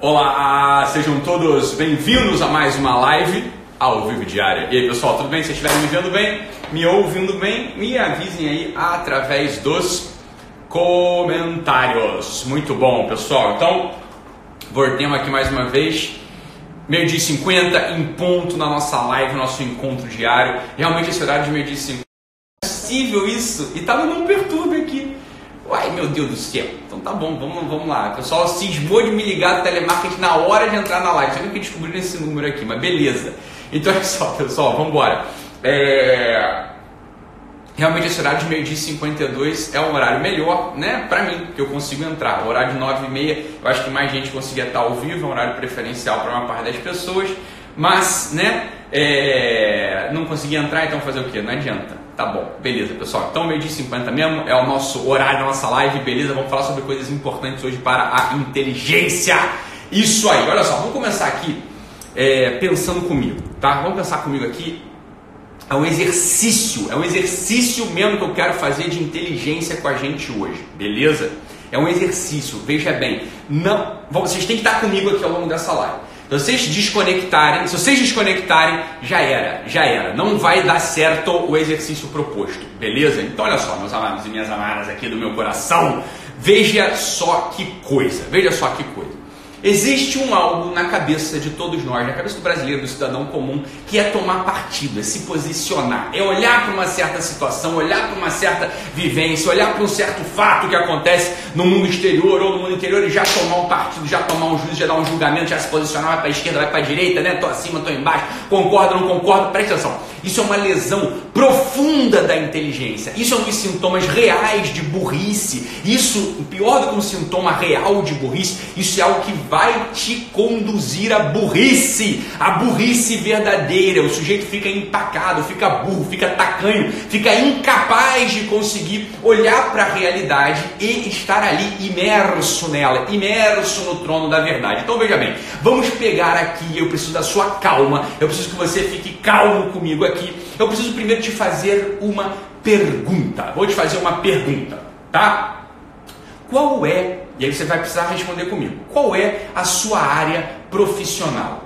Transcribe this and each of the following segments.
Olá, sejam todos bem-vindos a mais uma live ao vivo diária. E aí, pessoal, tudo bem? Se estiverem me vendo bem, me ouvindo bem, me avisem aí através dos comentários. Muito bom, pessoal. Então, voltemos aqui mais uma vez. Meio-dia e 50 em ponto na nossa live, nosso encontro diário. Realmente esse horário de meio-dia e 50 é possível isso? E tava num perturbe aqui. Uai, meu Deus do céu. Então tá bom, vamos, vamos lá. O pessoal cismou de me ligar do telemarketing na hora de entrar na live. Sabe que descobriram esse número aqui, mas beleza. Então olha só, pessoal, vamos embora. É... Realmente esse horário de meio-dia e 52 é um horário melhor, né, pra mim, que eu consigo entrar. O horário de 9 e meia, eu acho que mais gente conseguia estar ao vivo, é um horário preferencial para uma parte das pessoas. Mas, né, é... não conseguia entrar, então fazer o quê? Não adianta. Tá bom, beleza, pessoal. Então, meio dia 50 mesmo é o nosso horário da nossa live, beleza? Vamos falar sobre coisas importantes hoje para a inteligência. Isso aí, olha só, vamos começar aqui é, pensando comigo, tá? Vamos pensar comigo aqui. É um exercício, é um exercício mesmo que eu quero fazer de inteligência com a gente hoje, beleza? É um exercício, veja bem. Não, vocês têm que estar comigo aqui ao longo dessa live. Se vocês desconectarem, se vocês desconectarem, já era, já era. Não vai dar certo o exercício proposto, beleza? Então olha só, meus amados e minhas amadas aqui do meu coração, veja só que coisa, veja só que coisa. Existe um algo na cabeça de todos nós, na cabeça do brasileiro, do cidadão comum, que é tomar partido, é se posicionar, é olhar para uma certa situação, olhar para uma certa vivência, olhar para um certo fato que acontece no mundo exterior ou no mundo interior e já tomar um partido, já tomar um juízo, já dar um julgamento, já se posicionar, vai para a esquerda, vai para a direita, né? Tô acima, tô embaixo, concordo, não concordo, presta atenção. Isso é uma lesão profunda da inteligência. Isso é um dos sintomas reais de burrice. Isso, pior do que um sintoma real de burrice, isso é algo que vai te conduzir à burrice, a burrice verdadeira. O sujeito fica empacado, fica burro, fica tacanho, fica incapaz de conseguir olhar para a realidade e estar ali imerso nela, imerso no trono da verdade. Então veja bem, vamos pegar aqui, eu preciso da sua calma, eu preciso que você fique calmo comigo aqui. Eu preciso primeiro te fazer uma pergunta. Vou te fazer uma pergunta, tá? Qual é, e aí você vai precisar responder comigo, qual é a sua área profissional?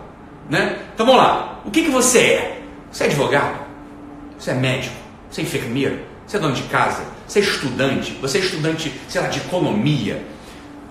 Né? Então vamos lá, o que, que você é? Você é advogado? Você é médico? Você é enfermeiro? Você é dono de casa? Você é estudante? Você é estudante, sei lá, de economia?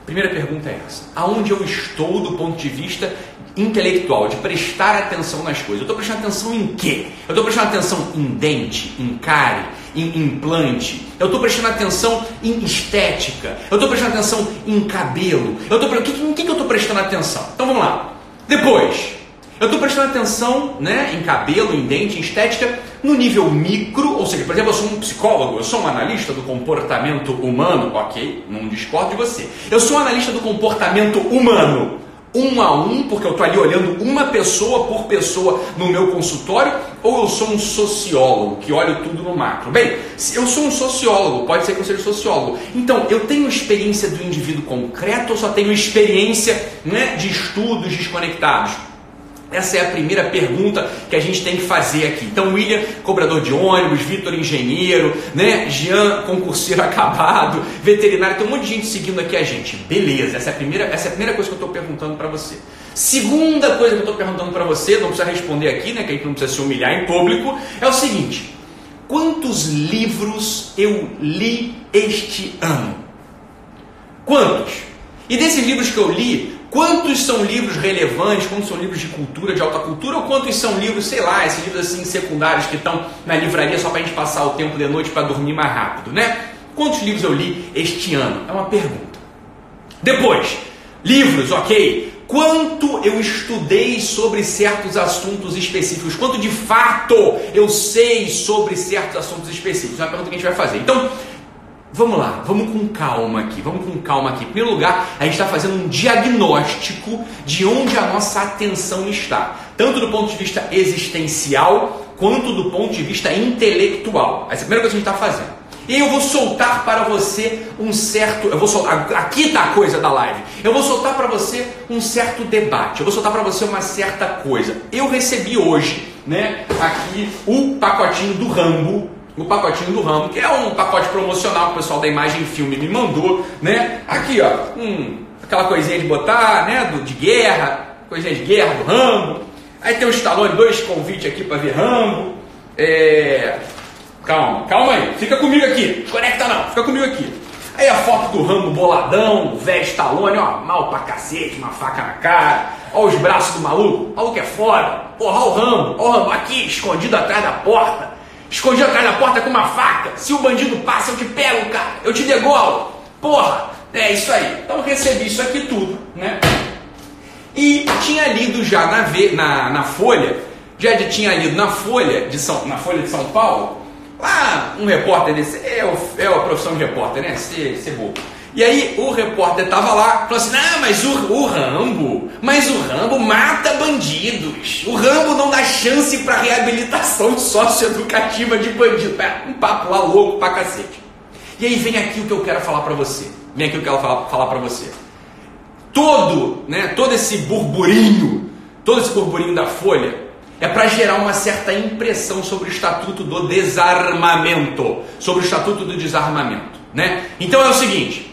Primeira pergunta é essa: aonde eu estou do ponto de vista intelectual, de prestar atenção nas coisas. Eu estou prestando atenção em quê? Eu estou prestando atenção em dente, em cárie, em implante. Eu estou prestando atenção em estética. Eu estou prestando atenção em cabelo. Eu tô, em que, em que eu estou prestando atenção? Então vamos lá. Depois, eu estou prestando atenção né, em cabelo, em dente, em estética, no nível micro, ou seja, por exemplo, eu sou um psicólogo, eu sou um analista do comportamento humano, ok, não discordo de você. Eu sou um analista do comportamento humano um a um, porque eu estou ali olhando uma pessoa por pessoa no meu consultório, ou eu sou um sociólogo que olha tudo no macro? Bem, eu sou um sociólogo, pode ser que eu seja sociólogo. Então, eu tenho experiência do indivíduo concreto ou só tenho experiência né, de estudos desconectados? Essa é a primeira pergunta que a gente tem que fazer aqui. Então, William, cobrador de ônibus, Vitor, engenheiro, né? Jean, concurseiro acabado, veterinário, tem um monte de gente seguindo aqui a gente. Beleza, essa é a primeira, essa é a primeira coisa que eu estou perguntando para você. Segunda coisa que eu estou perguntando para você, não precisa responder aqui, né? Que a gente não precisa se humilhar em público, é o seguinte: quantos livros eu li este ano? Quantos? E desses livros que eu li, Quantos são livros relevantes, quantos são livros de cultura, de alta cultura, ou quantos são livros, sei lá, esses livros assim secundários que estão na livraria só para a gente passar o tempo de noite para dormir mais rápido, né? Quantos livros eu li este ano? É uma pergunta. Depois, livros, ok. Quanto eu estudei sobre certos assuntos específicos? Quanto de fato eu sei sobre certos assuntos específicos? É uma pergunta que a gente vai fazer. Então, Vamos lá, vamos com calma aqui, vamos com calma aqui. Em primeiro lugar, a gente está fazendo um diagnóstico de onde a nossa atenção está, tanto do ponto de vista existencial quanto do ponto de vista intelectual. Essa é a primeira coisa que a gente está fazendo. E eu vou soltar para você um certo. Eu vou soltar, aqui está a coisa da live. Eu vou soltar para você um certo debate. Eu vou soltar para você uma certa coisa. Eu recebi hoje, né, aqui o pacotinho do Rambo o pacotinho do ramo, que é um pacote promocional que o pessoal da Imagem Filme me mandou, né? Aqui, ó, um aquela coisinha de botar, né, do, de guerra, coisinha de guerra do Rambo. Aí tem o Stallone, dois convites aqui para ver Rambo. É... Calma, calma aí, fica comigo aqui, conecta não, fica comigo aqui. Aí a foto do Rambo boladão, velho Stallone, ó, mal pra cacete, uma faca na cara. Ó os braços do maluco, o maluco é foda. Porra, o Rambo, ó o Rambo aqui, escondido atrás da porta. Escondido atrás da porta com uma faca. Se o bandido passa, eu te pego, cara. Eu te degolo. Porra, é isso aí. Então recebi isso aqui tudo, né? E tinha lido já na, na, na Folha, já tinha lido na Folha de São, na Folha de São Paulo, lá um repórter desse, é, o, é a profissão de repórter, né? Ser, ser bobo. E aí o repórter tava lá, falou assim: "Ah, mas o, o Rambo, mas o Rambo mata bandidos. O Rambo não dá chance para reabilitação socioeducativa de bandido". É, um papo lá louco pra cacete. E aí vem aqui o que eu quero falar para você. Vem aqui o que eu quero falar, falar para você. Todo, né, todo esse burburinho, todo esse burburinho da Folha é para gerar uma certa impressão sobre o Estatuto do Desarmamento, sobre o Estatuto do Desarmamento, né? Então é o seguinte,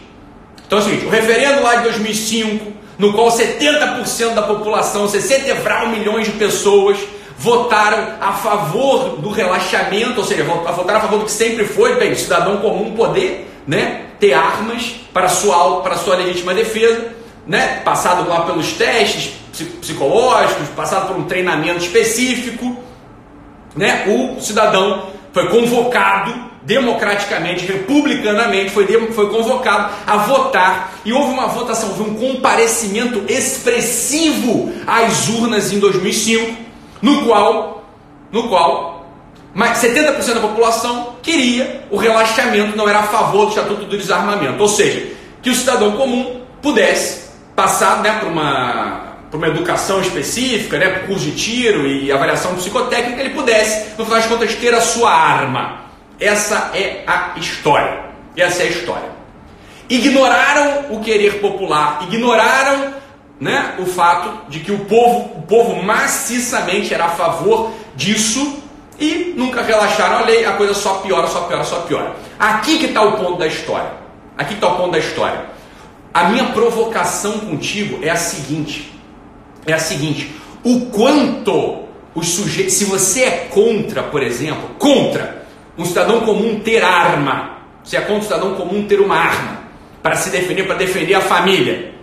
então é o seguinte, o referendo lá de 2005, no qual 70% da população, 60 milhões de pessoas, votaram a favor do relaxamento, ou seja, votaram a favor do que sempre foi, bem, cidadão comum poder né, ter armas para sua, para sua legítima defesa, né, passado lá pelos testes psicológicos, passado por um treinamento específico, né, o cidadão foi convocado democraticamente, republicanamente, foi, foi convocado a votar e houve uma votação, houve um comparecimento expressivo às urnas em 2005, no qual, no qual mas 70% da população queria o relaxamento, não era a favor do Estatuto do Desarmamento, ou seja, que o cidadão comum pudesse passar né, por uma para uma educação específica, né, por curso de tiro e avaliação psicotécnica, ele pudesse, no final das contas, ter a sua arma. Essa é a história. Essa é a história. Ignoraram o querer popular, ignoraram né, o fato de que o povo, o povo maciçamente era a favor disso e nunca relaxaram a lei, a coisa só piora, só piora, só piora. Aqui que está o ponto da história. Aqui está o ponto da história. A minha provocação contigo é a seguinte: é a seguinte, o quanto os sujeitos, se você é contra, por exemplo, contra um cidadão comum ter arma, você é contra um cidadão comum ter uma arma para se defender, para defender a família,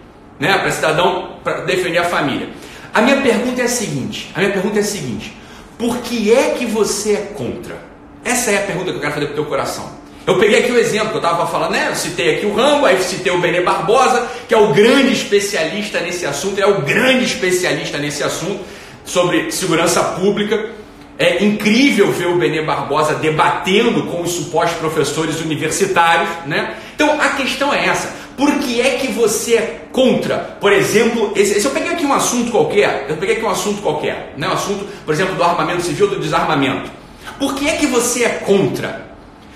né? Para cidadão para defender a família. A minha pergunta é a seguinte: a minha pergunta é a seguinte: por que é que você é contra? Essa é a pergunta que eu quero fazer para o teu coração. Eu peguei aqui o exemplo que eu estava falando, né? Eu citei aqui o Rambo, aí citei o Benê Barbosa, que é o grande especialista nesse assunto, é o grande especialista nesse assunto sobre segurança pública. É incrível ver o Benê Barbosa debatendo com os supostos professores universitários, né? Então a questão é essa: por que é que você é contra? Por exemplo, esse, eu peguei aqui um assunto qualquer, eu peguei aqui um assunto qualquer, né? Um assunto, por exemplo, do armamento civil, do desarmamento. Por que é que você é contra?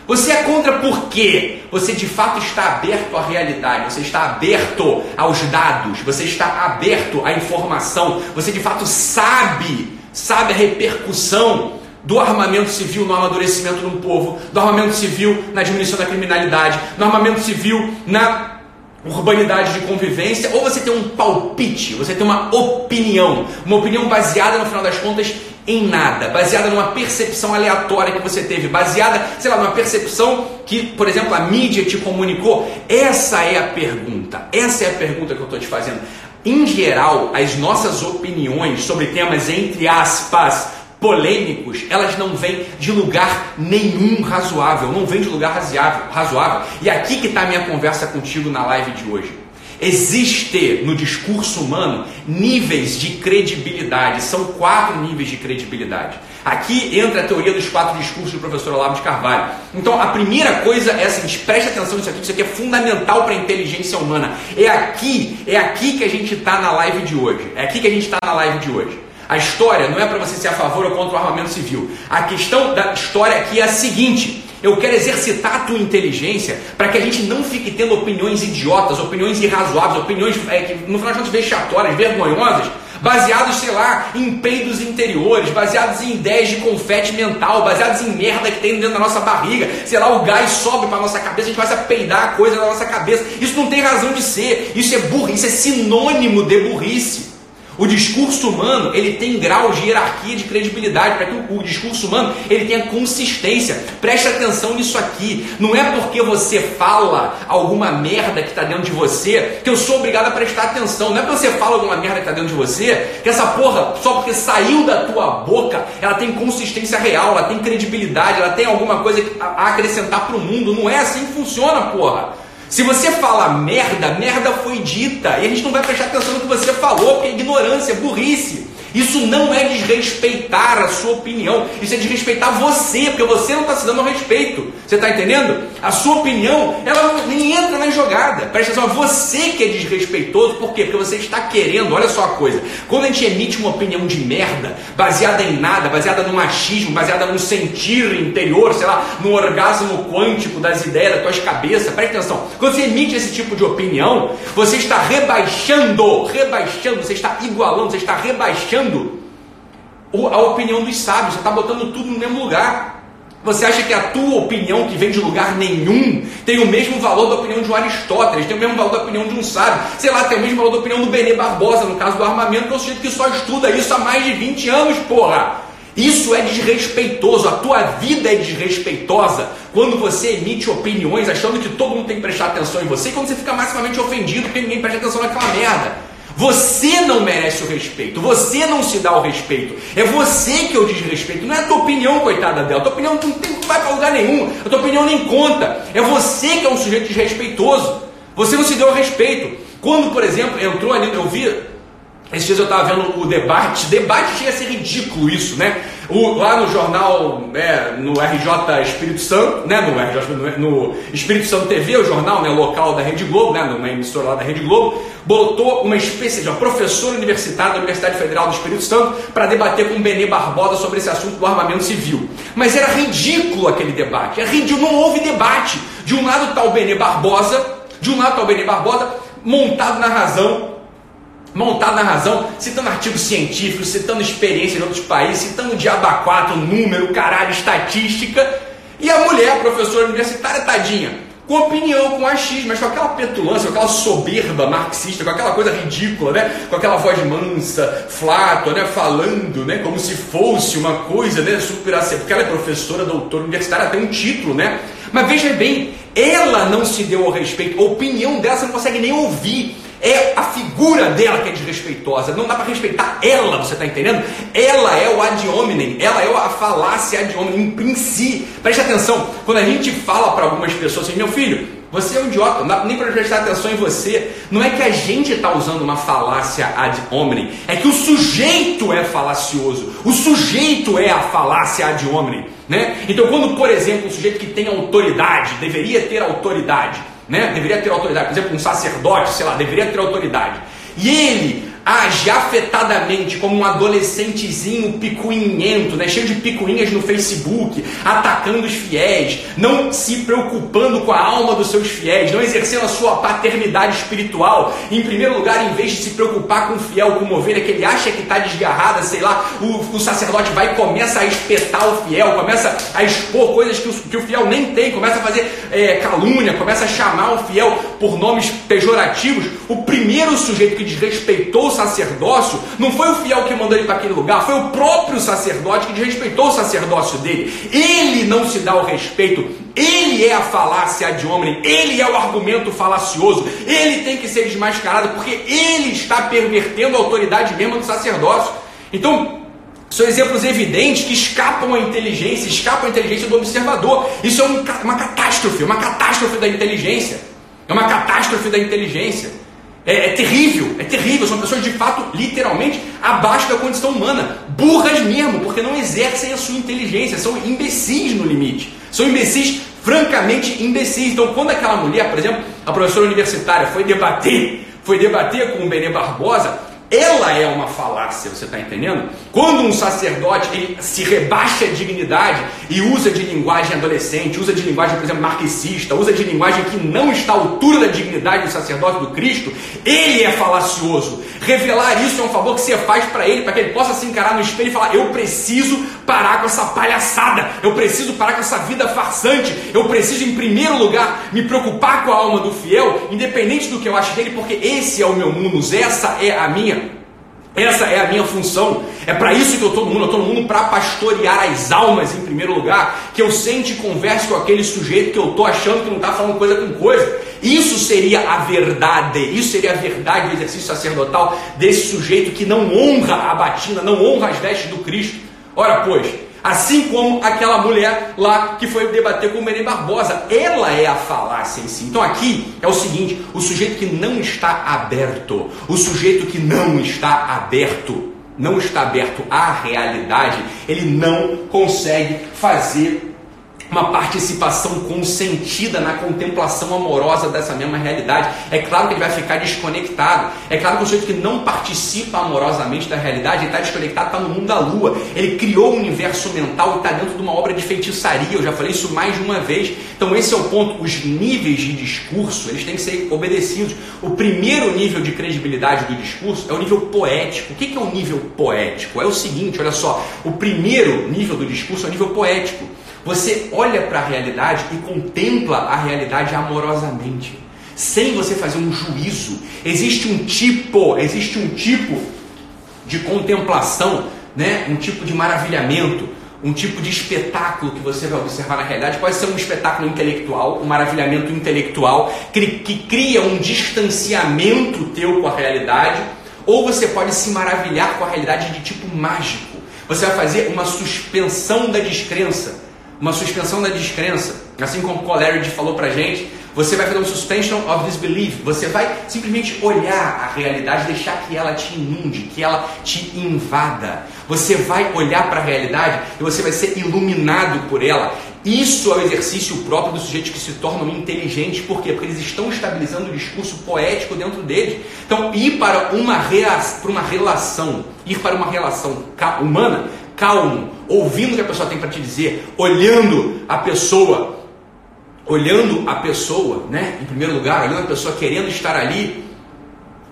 Você é contra porque você de fato está aberto à realidade, você está aberto aos dados, você está aberto à informação, você de fato sabe, sabe a repercussão do armamento civil no amadurecimento um povo, do armamento civil na diminuição da criminalidade, do armamento civil na urbanidade de convivência, ou você tem um palpite, você tem uma opinião, uma opinião baseada no final das contas em nada, baseada numa percepção aleatória que você teve, baseada, sei lá, numa percepção que, por exemplo, a mídia te comunicou. Essa é a pergunta. Essa é a pergunta que eu estou te fazendo. Em geral, as nossas opiniões sobre temas entre aspas polêmicos, elas não vêm de lugar nenhum razoável, não vêm de lugar razoável. razoável. E aqui que está a minha conversa contigo na live de hoje. Existe no discurso humano níveis de credibilidade, são quatro níveis de credibilidade. Aqui entra a teoria dos quatro discursos do professor Olavo de Carvalho. Então a primeira coisa é assim, preste atenção nisso aqui, isso aqui é fundamental para a inteligência humana. É aqui, é aqui que a gente está na live de hoje. É aqui que a gente está na live de hoje. A história não é para você ser a favor ou contra o armamento civil. A questão da história aqui é a seguinte: eu quero exercitar a tua inteligência para que a gente não fique tendo opiniões idiotas, opiniões irrazoáveis, opiniões é, que no final de contas vexatórias, vergonhosas, baseados, sei lá, em peidos interiores, baseados em ideias de confete mental, baseados em merda que tem dentro da nossa barriga, sei lá, o gás sobe para nossa cabeça, a gente começa a peidar a coisa na nossa cabeça. Isso não tem razão de ser, isso é burrice, isso é sinônimo de burrice. O discurso humano ele tem grau de hierarquia de credibilidade para que o, o, discurso humano ele tenha consistência. Preste atenção nisso aqui. Não é porque você fala alguma merda que está dentro de você que eu sou obrigado a prestar atenção. Não é porque você fala alguma merda que está dentro de você que essa porra só porque saiu da tua boca ela tem consistência real, ela tem credibilidade, ela tem alguma coisa a acrescentar para o mundo. Não é assim que funciona, porra. Se você fala merda, merda foi dita. E a gente não vai prestar atenção no que você falou, porque é ignorância, é burrice. Isso não é desrespeitar a sua opinião, isso é desrespeitar você, porque você não está se dando respeito. Você está entendendo? A sua opinião, ela nem entra na jogada. Presta atenção, é você que é desrespeitoso, por quê? Porque você está querendo, olha só a coisa. Quando a gente emite uma opinião de merda, baseada em nada, baseada no machismo, baseada no sentir interior, sei lá, no orgasmo quântico das ideias das tuas cabeças, presta atenção. Quando você emite esse tipo de opinião, você está rebaixando, rebaixando, você está igualando, você está rebaixando a opinião dos sábios, você está botando tudo no mesmo lugar. Você acha que a tua opinião, que vem de lugar nenhum, tem o mesmo valor da opinião de um Aristóteles, tem o mesmo valor da opinião de um sábio, sei lá, tem o mesmo valor da opinião do Benê Barbosa, no caso do armamento, que é o sujeito que só estuda isso há mais de 20 anos, porra! Isso é desrespeitoso, a tua vida é desrespeitosa quando você emite opiniões achando que todo mundo tem que prestar atenção em você e quando você fica maximamente ofendido porque ninguém presta atenção naquela merda. Você não merece o respeito, você não se dá o respeito. É você que eu desrespeito, não é a tua opinião, coitada dela. A tua opinião não, tem, não vai para lugar nenhum, a tua opinião nem conta. É você que é um sujeito desrespeitoso. Você não se deu o respeito. Quando, por exemplo, entrou ali, eu vi esses dias eu estava vendo o debate, debate chega a ser ridículo isso, né? O, lá no jornal, né, no RJ Espírito Santo, né, no, RJ, no, Espírito Santo TV, o jornal né, local da Rede Globo, né, numa emissora lá da Rede Globo, botou uma espécie de uma professora universitária da Universidade Federal do Espírito Santo para debater com Benê Barbosa sobre esse assunto do armamento civil. Mas era ridículo aquele debate, é ridículo, não houve debate. De um lado está o Benê Barbosa, de um lado está o Benê Barbosa, montado na razão, montado na razão, citando artigos científicos, citando experiência de outros países, citando diabaquato, número, caralho, estatística. E a mulher, professora universitária, tadinha, com opinião, com achismo, mas com aquela petulância, com aquela soberba marxista, com aquela coisa ridícula, né? Com aquela voz mansa, flata, né? Falando, né? Como se fosse uma coisa, né? Super porque ela é professora, doutora universitária, tem um título, né? Mas veja bem, ela não se deu ao respeito, a opinião dela você não consegue nem ouvir. É a figura dela que é desrespeitosa. Não dá para respeitar ela, você está entendendo? Ela é o ad hominem, ela é a falácia ad hominem em si. Preste atenção, quando a gente fala para algumas pessoas assim, meu filho, você é um idiota, não dá nem para prestar atenção em você. Não é que a gente está usando uma falácia ad hominem, é que o sujeito é falacioso. O sujeito é a falácia ad hominem. Né? Então, quando, por exemplo, um sujeito que tem autoridade, deveria ter autoridade, né? Deveria ter autoridade. Por exemplo, um sacerdote, sei lá, deveria ter autoridade. E ele age afetadamente como um adolescentezinho picuinhento, né? cheio de picuinhas no Facebook, atacando os fiéis, não se preocupando com a alma dos seus fiéis, não exercendo a sua paternidade espiritual. Em primeiro lugar, em vez de se preocupar com o fiel, com uma ovelha que ele acha que está desgarrada, sei lá, o, o, sacerdote vai e começa a espetar o fiel, começa a expor coisas que o, que o fiel nem tem, começa a fazer é, calúnia, começa a chamar o fiel por nomes pejorativos. O primeiro sujeito que desrespeitou o sacerdócio, não foi o fiel que mandou ele para aquele lugar, foi o próprio sacerdote que desrespeitou o sacerdócio dele. Ele não se dá o respeito, ele é a falácia de homem, ele é o argumento falacioso, ele tem que ser desmascarado porque ele está pervertendo a autoridade mesmo do sacerdócio. Então, são exemplos evidentes que escapam à inteligência, escapam à inteligência do observador. Isso é um, uma catástrofe, uma catástrofe da inteligência. É uma catástrofe da inteligência. É, é, terrível, é terrível. São pessoas de fato, literalmente, abaixo da condição humana. Burras mesmo, porque não exercem a sua inteligência. São imbecis no limite. São imbecis, francamente imbecis. Então, quando aquela mulher, por exemplo, a professora universitária, foi debater, foi debater com o Benê Barbosa, ela é uma falácia, você está entendendo? Quando um sacerdote se rebaixa a dignidade e usa de linguagem adolescente, usa de linguagem, por exemplo, marxista, usa de linguagem que não está à altura da dignidade do sacerdote do Cristo, ele é falacioso. Revelar isso é um favor que você faz para ele, para que ele possa se encarar no espelho e falar: Eu preciso parar com essa palhaçada, eu preciso parar com essa vida farsante, eu preciso, em primeiro lugar, me preocupar com a alma do fiel, independente do que eu acho dele, porque esse é o meu mundo, essa é a minha essa é a minha função. É para isso que eu estou no mundo. Eu estou no mundo para pastorear as almas em primeiro lugar. Que eu sente e converse com aquele sujeito que eu estou achando que não está falando coisa com coisa. Isso seria a verdade. Isso seria a verdade do exercício sacerdotal desse sujeito que não honra a batina, não honra as vestes do Cristo. Ora, pois, Assim como aquela mulher lá que foi debater com o Menei Barbosa. Ela é a falácia em si. Então aqui é o seguinte: o sujeito que não está aberto, o sujeito que não está aberto, não está aberto à realidade, ele não consegue fazer uma participação consentida na contemplação amorosa dessa mesma realidade. É claro que ele vai ficar desconectado. É claro que o sujeito que não participa amorosamente da realidade, está desconectado, está no mundo da lua. Ele criou um universo mental e está dentro de uma obra de feitiçaria. Eu já falei isso mais de uma vez. Então esse é o ponto. Os níveis de discurso, eles têm que ser obedecidos. O primeiro nível de credibilidade do discurso é o nível poético. O que é o nível poético? É o seguinte, olha só. O primeiro nível do discurso é o nível poético. Você olha para a realidade e contempla a realidade amorosamente, sem você fazer um juízo. Existe um tipo, existe um tipo de contemplação, né? um tipo de maravilhamento, um tipo de espetáculo que você vai observar na realidade. Pode ser um espetáculo intelectual, um maravilhamento intelectual, que, que cria um distanciamento teu com a realidade, ou você pode se maravilhar com a realidade de tipo mágico. Você vai fazer uma suspensão da descrença uma suspensão da descrença, assim como Coleridge falou pra gente, você vai fazer um suspension of disbelief, você vai simplesmente olhar a realidade, deixar que ela te inunde, que ela te invada. Você vai olhar para a realidade e você vai ser iluminado por ela. Isso é o exercício próprio dos sujeitos que se tornam inteligentes, por quê? Porque eles estão estabilizando o discurso poético dentro deles. Então, ir para uma, para uma relação, ir para uma relação humana calmo, ouvindo o que a pessoa tem para te dizer, olhando a pessoa, olhando a pessoa, né? Em primeiro lugar, olhando a pessoa querendo estar ali,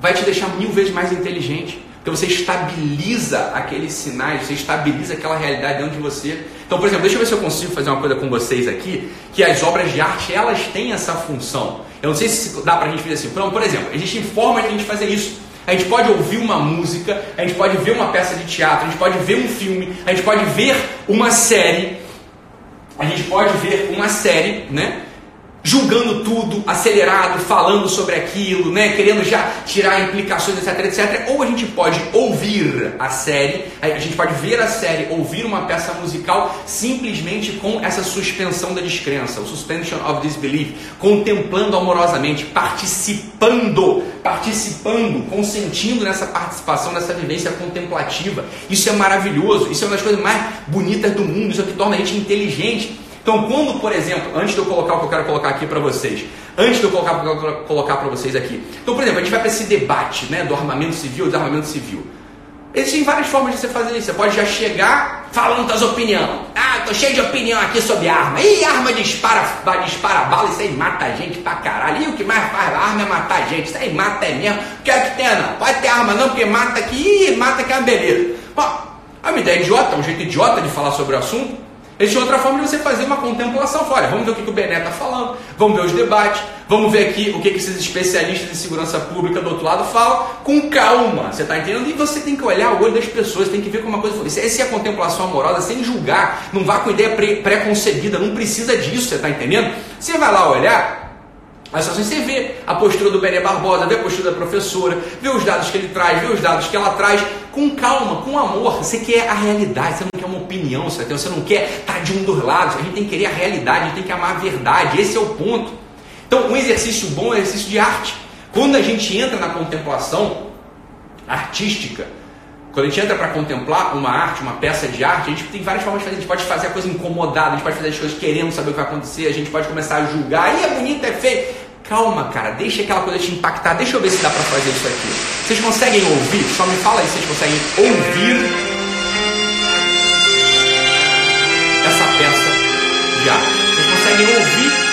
vai te deixar mil vezes mais inteligente. Porque você estabiliza aqueles sinais, você estabiliza aquela realidade dentro de você. Então, por exemplo, deixa eu ver se eu consigo fazer uma coisa com vocês aqui, que as obras de arte, elas têm essa função. Eu não sei se dá para a gente fazer assim. Por exemplo, existe formas de a gente fazer isso a gente pode ouvir uma música, a gente pode ver uma peça de teatro, a gente pode ver um filme, a gente pode ver uma série, a gente pode ver uma série, né? Julgando tudo, acelerado, falando sobre aquilo, né, querendo já tirar implicações, etc, etc. Ou a gente pode ouvir a série, a gente pode ver a série, ouvir uma peça musical simplesmente com essa suspensão da descrença, o suspension of disbelief, contemplando amorosamente, participando, participando, consentindo nessa participação, nessa vivência contemplativa. Isso é maravilhoso, isso é uma das coisas mais bonitas do mundo, isso é o que torna a gente inteligente. Então, quando, por exemplo, antes de eu colocar o que eu quero colocar aqui para vocês, antes de eu colocar o que eu quero colocar para vocês aqui. Então, por exemplo, a gente vai para esse debate né, do armamento civil e desarmamento civil. Existem várias formas de você fazer isso. Você pode já chegar falando das opiniões. Ah, tô cheio de opinião aqui sobre arma. Ih, arma dispara, dispara bala, isso aí mata a gente pra caralho. E o que mais faz arma é matar a gente. Isso aí mata é mesmo. Quero que tenha não. Pode ter arma não, porque mata aqui. Ih, mata que é uma beleza. Bom, é uma ideia idiota, um jeito idiota de falar sobre o assunto. Existe outra forma de você fazer uma contemplação fora. Vamos ver o que, o Bené está falando, vamos ver os debates, vamos ver aqui o que, esses especialistas em segurança pública do outro lado falam, com calma, você está entendendo? E você tem que olhar o olho das pessoas, tem que ver como uma coisa foi. Essa é a contemplação amorosa, sem julgar, não vá com ideia pré-concebida, não precisa disso, você está entendendo? Você vai lá olhar, mas só assim você vê a postura do Bené Barbosa, vê a postura da professora, vê os dados que ele traz, vê os dados que ela traz, com calma, com amor. Você quer a realidade, você não quer opinião, você não quer estar de um dos lados. A gente tem que querer a realidade, a gente tem que amar a verdade. Esse é o ponto. Então, um exercício bom é um exercício de arte. Quando a gente entra na contemplação artística, quando a gente entra para contemplar uma arte, uma peça de arte, a gente tem várias formas de fazer. A gente pode fazer a coisa incomodada, a gente pode fazer as coisas querendo saber o que vai acontecer, a gente pode começar a julgar. Aí é bonito, é feio. Calma, cara, deixa aquela coisa te impactar. Deixa eu ver se dá para fazer isso aqui. Vocês conseguem ouvir? Só me fala aí se vocês conseguem ouvir Conseguem ouvir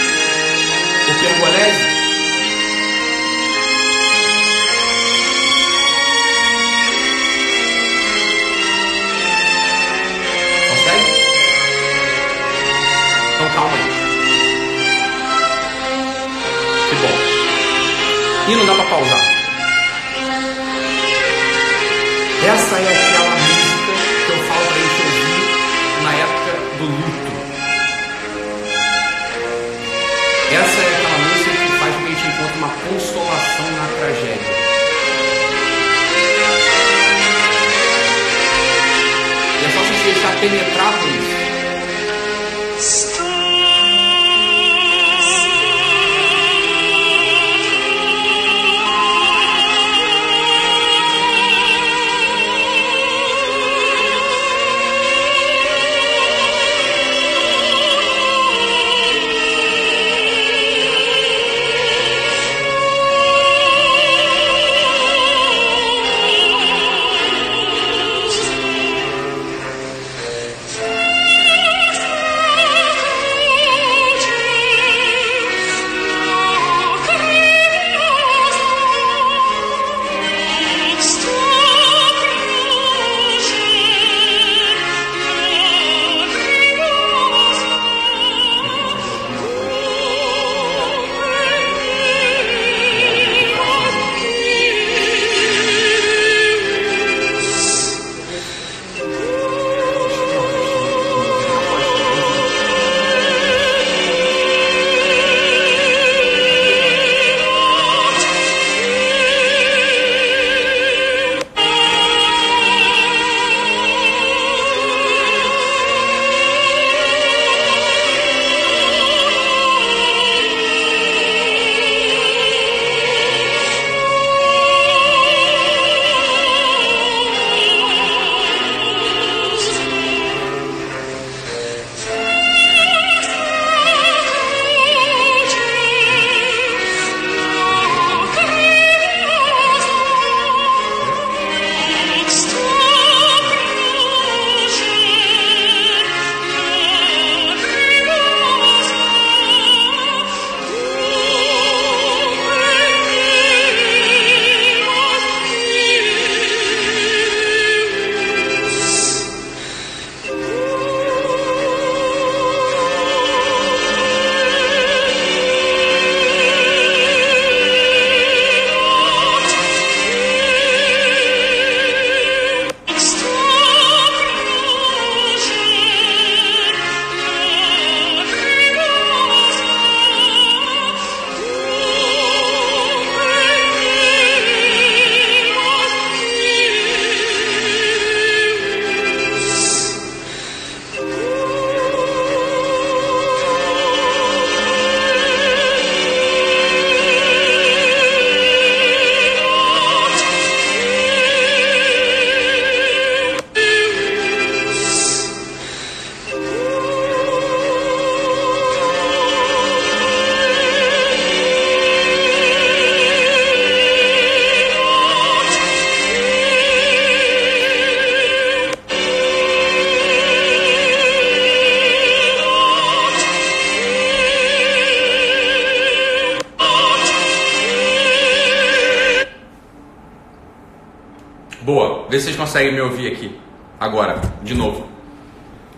Vê se vocês conseguem me ouvir aqui. Agora, de novo.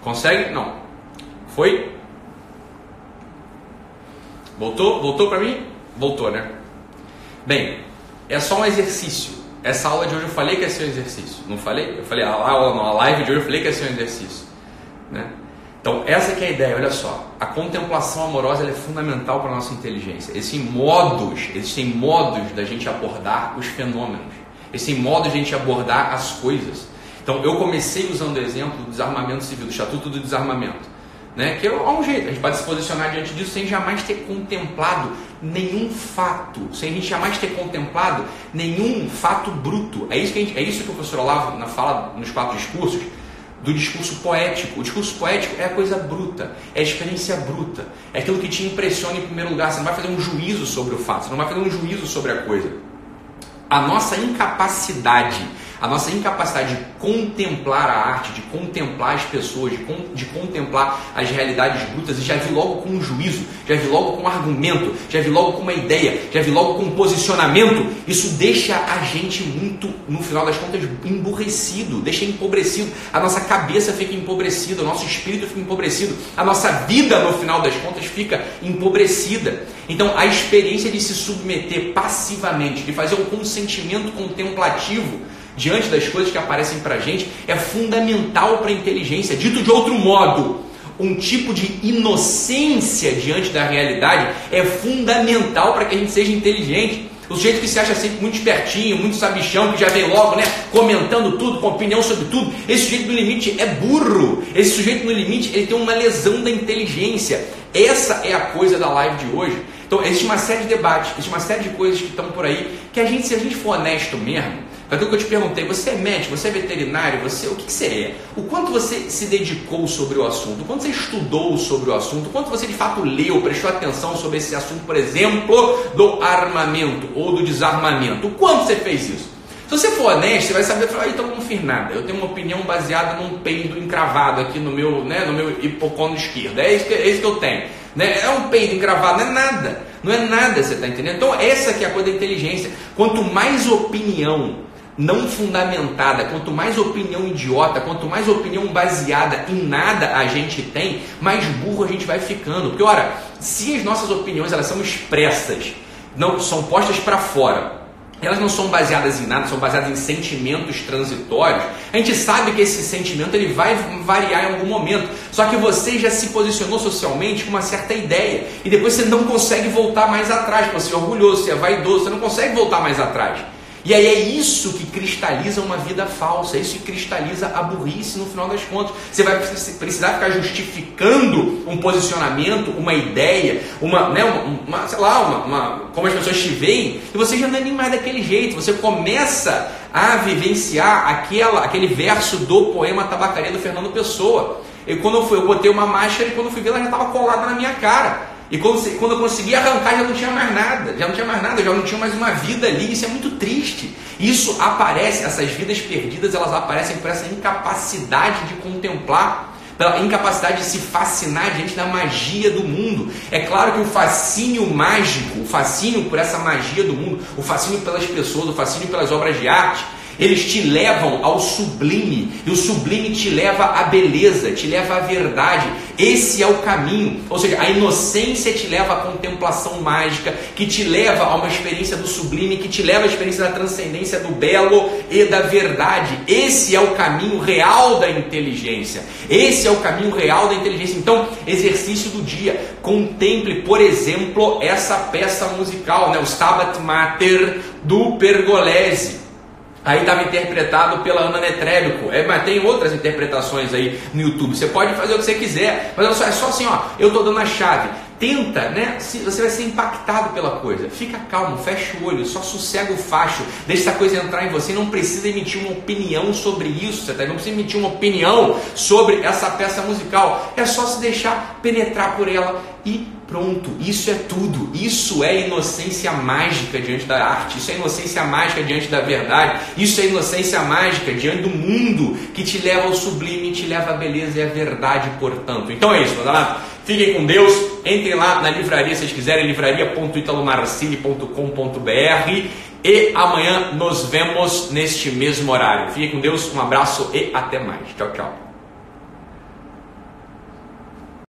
Consegue? Não. Foi? Voltou? Voltou para mim? Voltou, né? Bem, é só um exercício. Essa aula de hoje eu falei que ia ser um exercício. Não falei? Eu falei, a, aula, a live de hoje eu falei que ia ser um exercício. Né? Então, essa que é a ideia, olha só. A contemplação amorosa é fundamental para a nossa inteligência. Existem modos, existem modos da gente abordar os fenômenos. Existem modos de a gente abordar as coisas. Então, eu comecei usando o exemplo do desarmamento civil, do Estatuto do Desarmamento. Né? Que é um jeito, a gente pode se posicionar diante disso sem jamais ter contemplado nenhum fato, sem a gente jamais ter contemplado nenhum fato bruto. É isso que, gente, é isso que o professor Olavo na fala nos quatro discursos do discurso poético. O discurso poético é a coisa bruta, é a experiência bruta, é aquilo que te impressiona em primeiro lugar. Você não vai fazer um juízo sobre o fato, você não vai fazer um juízo sobre a coisa. A nossa incapacidade a nossa incapacidade de contemplar a arte, de contemplar as pessoas, de, de contemplar as realidades brutas, e já vi logo com um juízo, já vi logo com um argumento, já vi logo com uma ideia, já vi logo com um posicionamento, isso deixa a gente muito, no final das contas, emburrecido, deixa empobrecido, a nossa cabeça fica empobrecida, o nosso espírito fica empobrecido, a nossa vida, no final das contas, fica empobrecida. Então, a experiência de se submeter passivamente, de fazer um consentimento contemplativo, diante das coisas que aparecem para a gente é fundamental para a inteligência. Dito de outro modo, um tipo de inocência diante da realidade é fundamental para que a gente seja inteligente. O sujeito que se acha sempre muito espertinho, muito sabichão, que já vem logo, né, comentando tudo, com opinião sobre tudo, esse sujeito no limite é burro. Esse sujeito no limite, ele tem uma lesão da inteligência. Essa é a coisa da live de hoje. Então, existe uma série de debates, existe uma série de coisas que estão por aí, que a gente, se a gente for honesto mesmo, Aquilo que eu te perguntei, você é médico, você é veterinário, você, o que, que você é? O quanto você se dedicou sobre o assunto? O quanto você estudou sobre o assunto? O quanto você de fato leu, prestou atenção sobre esse assunto, por exemplo, do armamento ou do desarmamento? O quanto você fez isso? Se você for honesto, você vai saber falar, então eu não fiz nada. Eu tenho uma opinião baseada num peido encravado aqui no meu, né, no meu hipocôndrio esquerdo. É isso que, é isso que eu tenho. Né? É um peido encravado, não é nada. Não é nada, você está entendendo? Então essa que é a coisa da inteligência. Quanto mais opinião não fundamentada, quanto mais opinião idiota, quanto mais opinião baseada em nada a gente tem, mais burro a gente vai ficando. Porque, ora, se as nossas opiniões elas são expressas, não são postas para fora, elas não são baseadas em nada, são baseadas em sentimentos transitórios. A gente sabe que esse sentimento ele vai variar em algum momento. Só que você já se posicionou socialmente com uma certa ideia e depois você não consegue voltar mais atrás. Você é orgulhoso, você é vaidoso, você não consegue voltar mais atrás. E aí é isso que cristaliza uma vida falsa, é isso que cristaliza a burrice no final das contas. Você vai precisar ficar justificando um posicionamento, uma ideia, uma, né, uma, uma sei lá, uma, uma, como as pessoas te veem, e você já não é nem mais daquele jeito. Você começa a vivenciar aquela, aquele verso do poema Tabacaria do Fernando Pessoa. E quando eu, fui, eu botei uma máscara e quando eu fui ver ela já estava colada na minha cara. E quando, quando eu consegui arrancar, já não tinha mais nada, já não tinha mais nada, já não tinha mais uma vida ali. Isso é muito triste. Isso aparece, essas vidas perdidas, elas aparecem por essa incapacidade de contemplar, pela incapacidade de se fascinar diante da magia do mundo. É claro que o fascínio mágico, o fascínio por essa magia do mundo, o fascínio pelas pessoas, o fascínio pelas obras de arte, eles te levam ao sublime, e o sublime te leva à beleza, te leva à verdade. Esse é o caminho. Ou seja, a inocência te leva à contemplação mágica, que te leva a uma experiência do sublime, que te leva à experiência da transcendência do belo e da verdade. Esse é o caminho real da inteligência. Esse é o caminho real da inteligência. Então, exercício do dia. Contemple, por exemplo, essa peça musical, né? o Stabat Mater do Pergolesi. Aí estava interpretado pela Ana Netrebico. É, mas tem outras interpretações aí no YouTube. Você pode fazer o que você quiser. Mas só, é só assim, ó. Eu estou dando a chave. Tenta, né? Você vai ser impactado pela coisa. Fica calmo, fecha o olho, só sossega o facho, deixa essa coisa entrar em você. Não precisa emitir uma opinião sobre isso, você tá? não precisa emitir uma opinião sobre essa peça musical. É só se deixar penetrar por ela e Pronto, isso é tudo. Isso é inocência mágica diante da arte. Isso é inocência mágica diante da verdade. Isso é inocência mágica diante do mundo que te leva ao sublime, te leva à beleza e à verdade, portanto. Então é isso, meus. Fiquem com Deus. Entrem lá na livraria se vocês quiserem, livraria.italomarcini.com.br e amanhã nos vemos neste mesmo horário. Fiquem com Deus, um abraço e até mais. Tchau, tchau.